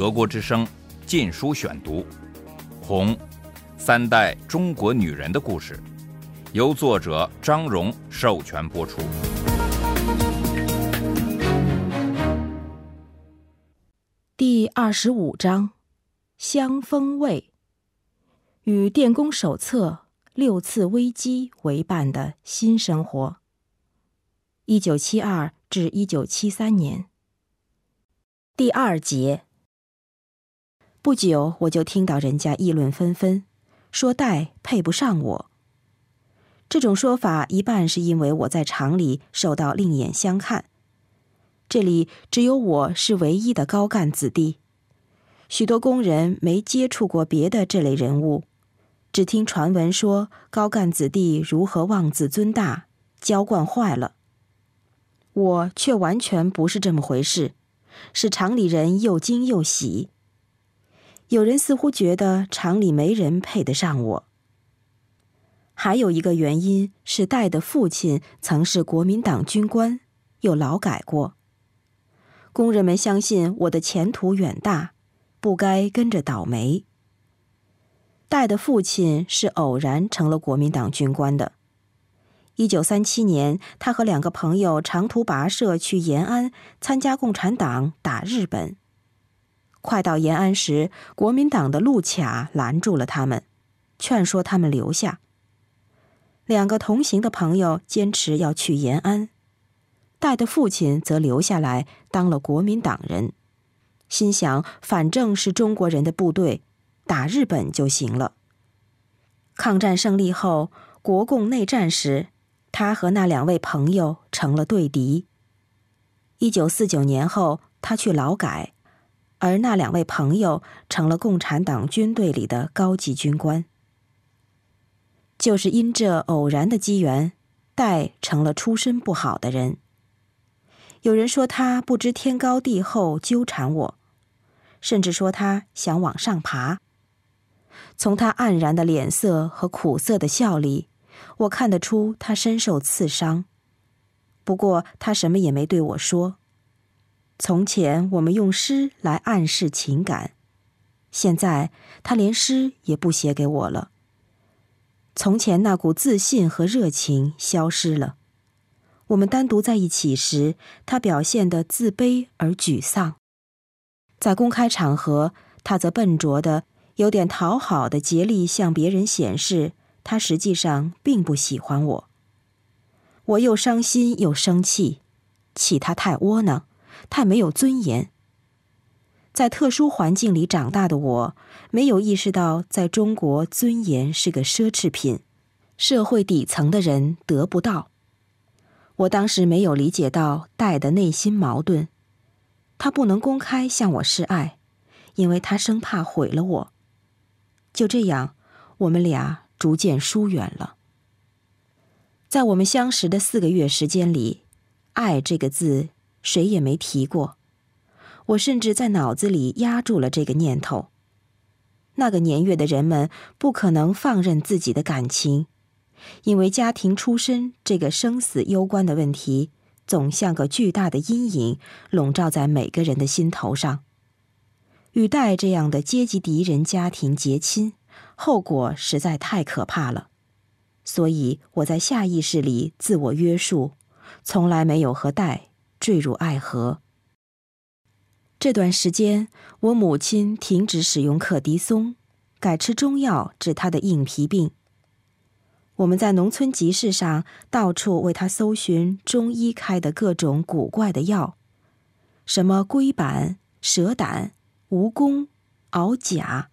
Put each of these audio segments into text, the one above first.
德国之声《禁书选读》，《红》，三代中国女人的故事，由作者张荣授权播出。第二十五章：香风味。与《电工手册》《六次危机》为伴的新生活。一九七二至一九七三年。第二节。不久，我就听到人家议论纷纷，说戴配不上我。这种说法一半是因为我在厂里受到另眼相看。这里只有我是唯一的高干子弟，许多工人没接触过别的这类人物，只听传闻说高干子弟如何妄自尊大，娇惯坏了。我却完全不是这么回事，使厂里人又惊又喜。有人似乎觉得厂里没人配得上我。还有一个原因是戴的父亲曾是国民党军官，又劳改过。工人们相信我的前途远大，不该跟着倒霉。戴的父亲是偶然成了国民党军官的。一九三七年，他和两个朋友长途跋涉去延安参加共产党打日本。快到延安时，国民党的路卡拦住了他们，劝说他们留下。两个同行的朋友坚持要去延安。戴的父亲则留下来当了国民党人，心想反正是中国人的部队，打日本就行了。抗战胜利后，国共内战时，他和那两位朋友成了对敌。一九四九年后，他去劳改，而那两位朋友成了共产党军队里的高级军官。就是因这偶然的机缘，戴成了出身不好的人。有人说他不知天高地厚纠缠我，甚至说他想往上爬。从他黯然的脸色和苦涩的笑里，我看得出他深受刺伤。不过他什么也没对我说。从前我们用诗来暗示情感，现在他连诗也不写给我了。从前那股自信和热情消失了。我们单独在一起时，他表现得自卑而沮丧；在公开场合，他则笨拙的、有点讨好的竭力向别人显示，他实际上并不喜欢我。我又伤心又生气，气他太窝囊，太没有尊严。在特殊环境里长大的我，没有意识到在中国尊严是个奢侈品，社会底层的人得不到。我当时没有理解到戴的内心矛盾，他不能公开向我示爱，因为他生怕毁了我。就这样，我们俩逐渐疏远了。在我们相识的四个月时间里，“爱”这个字谁也没提过，我甚至在脑子里压住了这个念头。那个年月的人们不可能放任自己的感情。因为家庭出身这个生死攸关的问题，总像个巨大的阴影笼罩在每个人的心头上。与戴这样的阶级敌人家庭结亲，后果实在太可怕了。所以我在下意识里自我约束，从来没有和戴坠入爱河。这段时间，我母亲停止使用可的松，改吃中药治她的硬皮病。我们在农村集市上到处为他搜寻中医开的各种古怪的药，什么龟板、蛇胆、蜈蚣、鳌甲。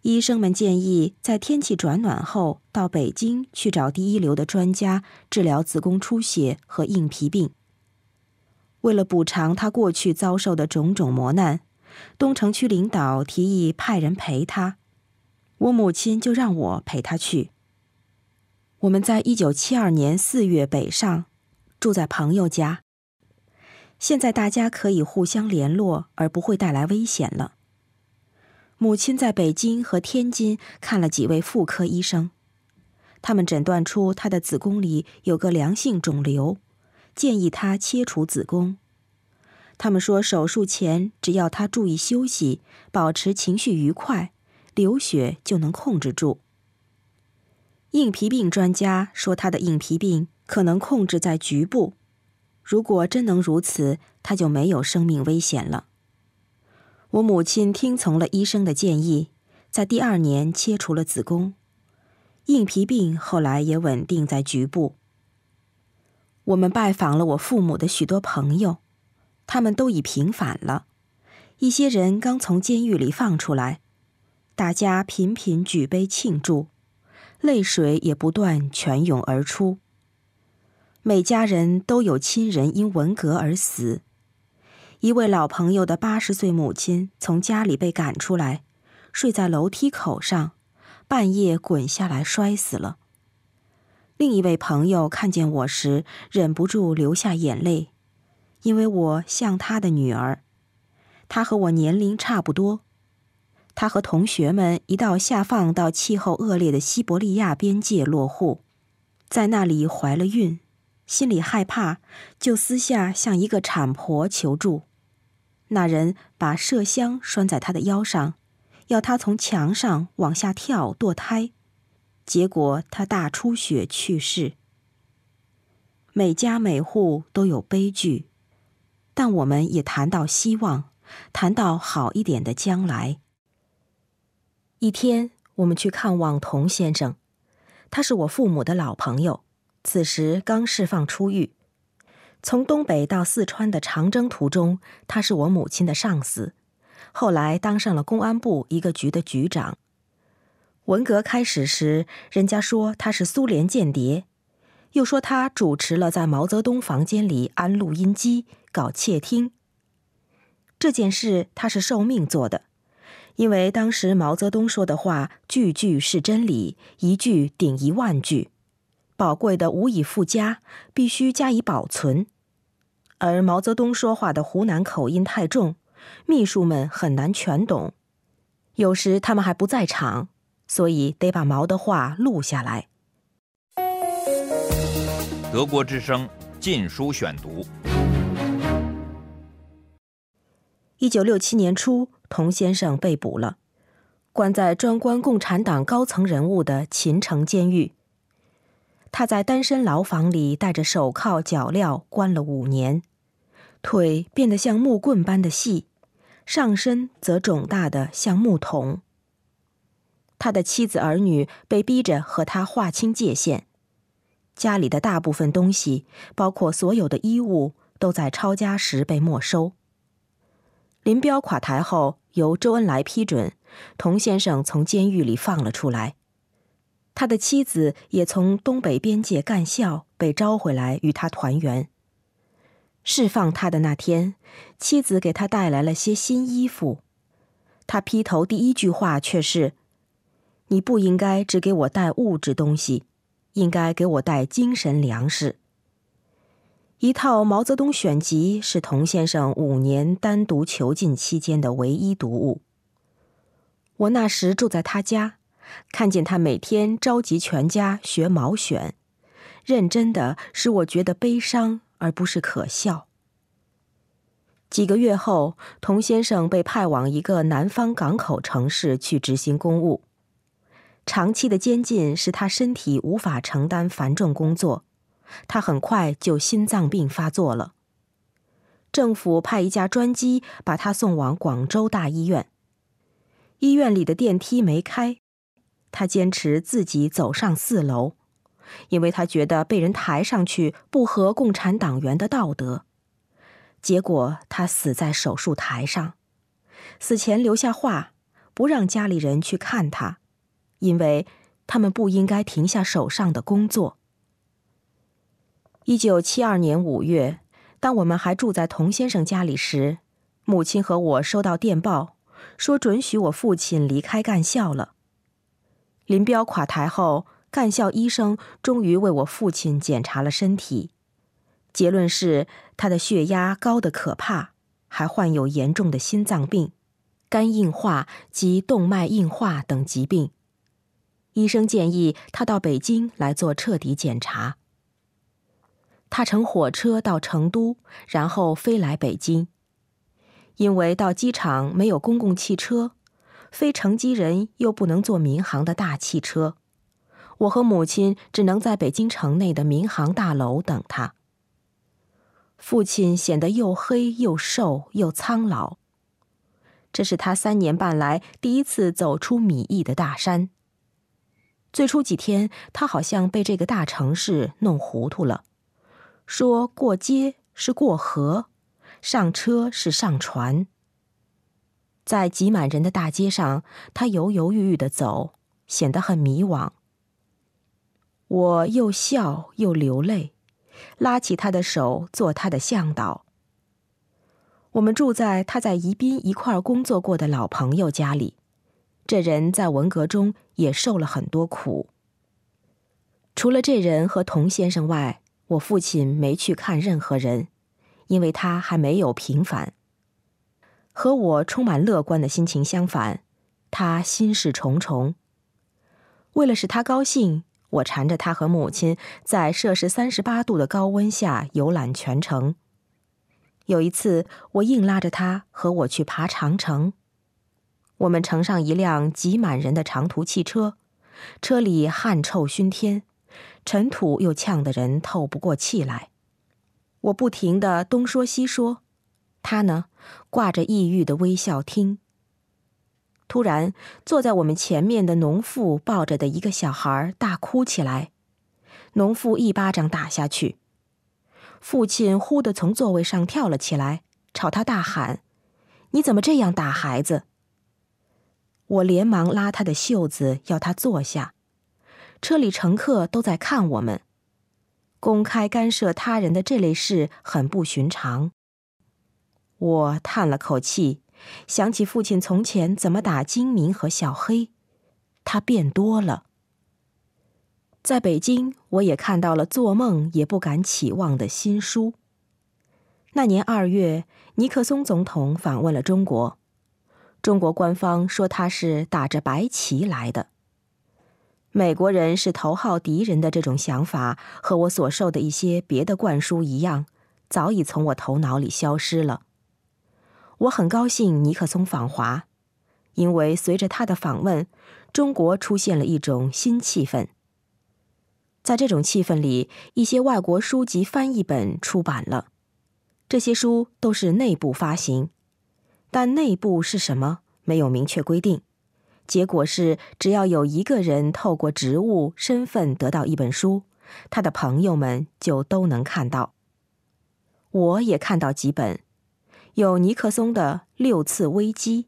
医生们建议在天气转暖后到北京去找第一流的专家治疗子宫出血和硬皮病。为了补偿他过去遭受的种种磨难，东城区领导提议派人陪他，我母亲就让我陪他去。我们在一九七二年四月北上，住在朋友家。现在大家可以互相联络，而不会带来危险了。母亲在北京和天津看了几位妇科医生，他们诊断出她的子宫里有个良性肿瘤，建议她切除子宫。他们说手术前只要他注意休息，保持情绪愉快，流血就能控制住。硬皮病专家说他的硬皮病可能控制在局部，如果真能如此，他就没有生命危险了。我母亲听从了医生的建议，在第二年切除了子宫。硬皮病后来也稳定在局部。我们拜访了我父母的许多朋友，他们都已平反了，一些人刚从监狱里放出来，大家频频举杯庆祝，泪水也不断泉涌而出。每家人都有亲人因文革而死。一位老朋友的八十岁母亲从家里被赶出来，睡在楼梯口上，半夜滚下来摔死了。另一位朋友看见我时，忍不住流下眼泪，因为我像他的女儿，他和我年龄差不多。他和同学们一道下放到气候恶劣的西伯利亚边界落户，在那里怀了孕，心里害怕，就私下向一个产婆求助。那人把麝香拴在他的腰上，要他从墙上往下跳堕胎，结果他大出血去世。每家每户都有悲剧，但我们也谈到希望，谈到好一点的将来。一天，我们去看望童先生，他是我父母的老朋友，此时刚释放出狱。从东北到四川的长征途中，他是我母亲的上司，后来当上了公安部一个局的局长。文革开始时，人家说他是苏联间谍，又说他主持了在毛泽东房间里安录音机搞窃听。这件事他是受命做的，因为当时毛泽东说的话句句是真理，一句顶一万句。宝贵的无以复加，必须加以保存。而毛泽东说话的湖南口音太重，秘书们很难全懂。有时他们还不在场，所以得把毛的话录下来。德国之声《禁书选读》。一九六七年初，童先生被捕了，关在专关共产党高层人物的秦城监狱。他在单身牢房里戴着手铐脚镣关了五年，腿变得像木棍般的细，上身则肿大的像木桶。他的妻子儿女被逼着和他划清界限，家里的大部分东西，包括所有的衣物，都在抄家时被没收。林彪垮台后，由周恩来批准，童先生从监狱里放了出来。他的妻子也从东北边界干校被招回来与他团圆。释放他的那天，妻子给他带来了些新衣服。他劈头第一句话却是：“你不应该只给我带物质东西，应该给我带精神粮食。”一套毛泽东选集是童先生五年单独囚禁期间的唯一读物。我那时住在他家。看见他每天召集全家学毛选，认真的使我觉得悲伤，而不是可笑。几个月后，童先生被派往一个南方港口城市去执行公务。长期的监禁使他身体无法承担繁重工作，他很快就心脏病发作了。政府派一架专机把他送往广州大医院。医院里的电梯没开。他坚持自己走上四楼，因为他觉得被人抬上去不合共产党员的道德。结果他死在手术台上，死前留下话，不让家里人去看他，因为他们不应该停下手上的工作。一九七二年五月，当我们还住在童先生家里时，母亲和我收到电报，说准许我父亲离开干校了。林彪垮台后，干校医生终于为我父亲检查了身体，结论是他的血压高得可怕，还患有严重的心脏病、肝硬化及动脉硬化等疾病。医生建议他到北京来做彻底检查。他乘火车到成都，然后飞来北京，因为到机场没有公共汽车，非乘机人又不能坐民航的大汽车，我和母亲只能在北京城内的民航大楼等他。父亲显得又黑又瘦又苍老。这是他三年半来第一次走出米易的大山。最初几天，他好像被这个大城市弄糊涂了，说过街是过河，上车是上船。在挤满人的大街上，他犹犹豫豫的走，显得很迷惘。我又笑又流泪，拉起他的手做他的向导。我们住在他在宜宾一块工作过的老朋友家里。这人在文革中也受了很多苦。除了这人和童先生外，我父亲没去看任何人，因为他还没有平反。和我充满乐观的心情相反，他心事重重。为了使他高兴，我缠着他和母亲在摄氏三十八度的高温下游览全城。有一次，我硬拉着他和我去爬长城。我们乘上一辆挤满人的长途汽车，车里汗臭熏天，尘土又呛得人透不过气来。我不停的东说西说，他呢，挂着抑郁的微笑听。突然，坐在我们前面的农妇抱着的一个小孩大哭起来，农妇一巴掌打下去。父亲忽地从座位上跳了起来，朝他大喊：“你怎么这样打孩子？”我连忙拉他的袖子，要他坐下。车里乘客都在看我们，公开干涉他人的这类事很不寻常。我叹了口气，想起父亲从前怎么打金明和小黑，他变多了。在北京，我也看到了做梦也不敢期望的新书。那年二月，尼克松总统访问了中国，中国官方说他是打着白旗来的。美国人是头号敌人的这种想法，和我所受的一些别的灌输一样，早已从我头脑里消失了。我很高兴尼克松访华，因为随着他的访问，中国出现了一种新气氛。在这种气氛里，一些外国书籍翻译本出版了。这些书都是内部发行，但内部是什么没有明确规定。结果是，只要有一个人透过职务身份得到一本书，他的朋友们就都能看到。我也看到几本，有尼克松的《六次危机》，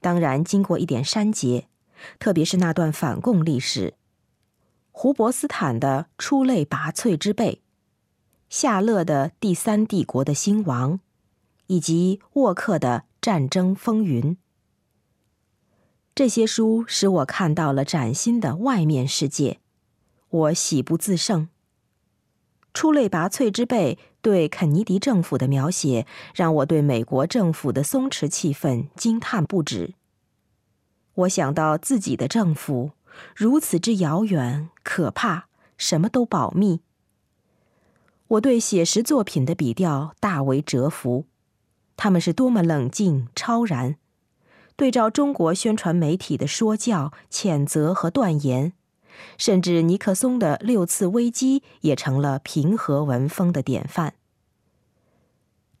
当然经过一点删节，特别是那段反共历史。胡伯斯坦的出类拔萃之辈，夏勒的第三帝国的兴亡，以及沃克的战争风云，这些书使我看到了崭新的外面世界，我喜不自胜。出类拔萃之辈对肯尼迪政府的描写，让我对美国政府的松弛气氛惊叹不止。我想到自己的政府。如此之遥远、可怕，什么都保密。我对写实作品的笔调大为折服，他们是多么冷静超然。对照中国宣传媒体的说教、谴责和断言，甚至尼克松的六次危机也成了平和文风的典范。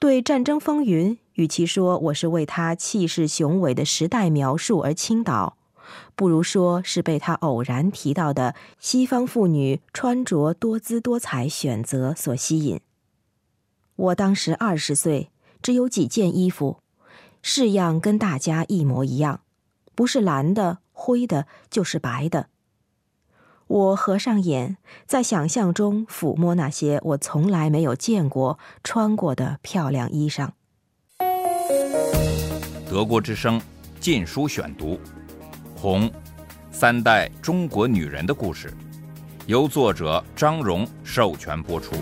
对战争风云，与其说我是为他气势雄伟的时代描述而倾倒。不如说是被他偶然提到的西方妇女穿着多姿多彩选择所吸引。我当时二十岁，只有几件衣服，式样跟大家一模一样，不是蓝的、灰的，就是白的。我合上眼，在想象中抚摸那些我从来没有见过、穿过的漂亮衣裳。德国之声《禁书选读》。红，三代中国女人的故事，由作者张荣授权播出。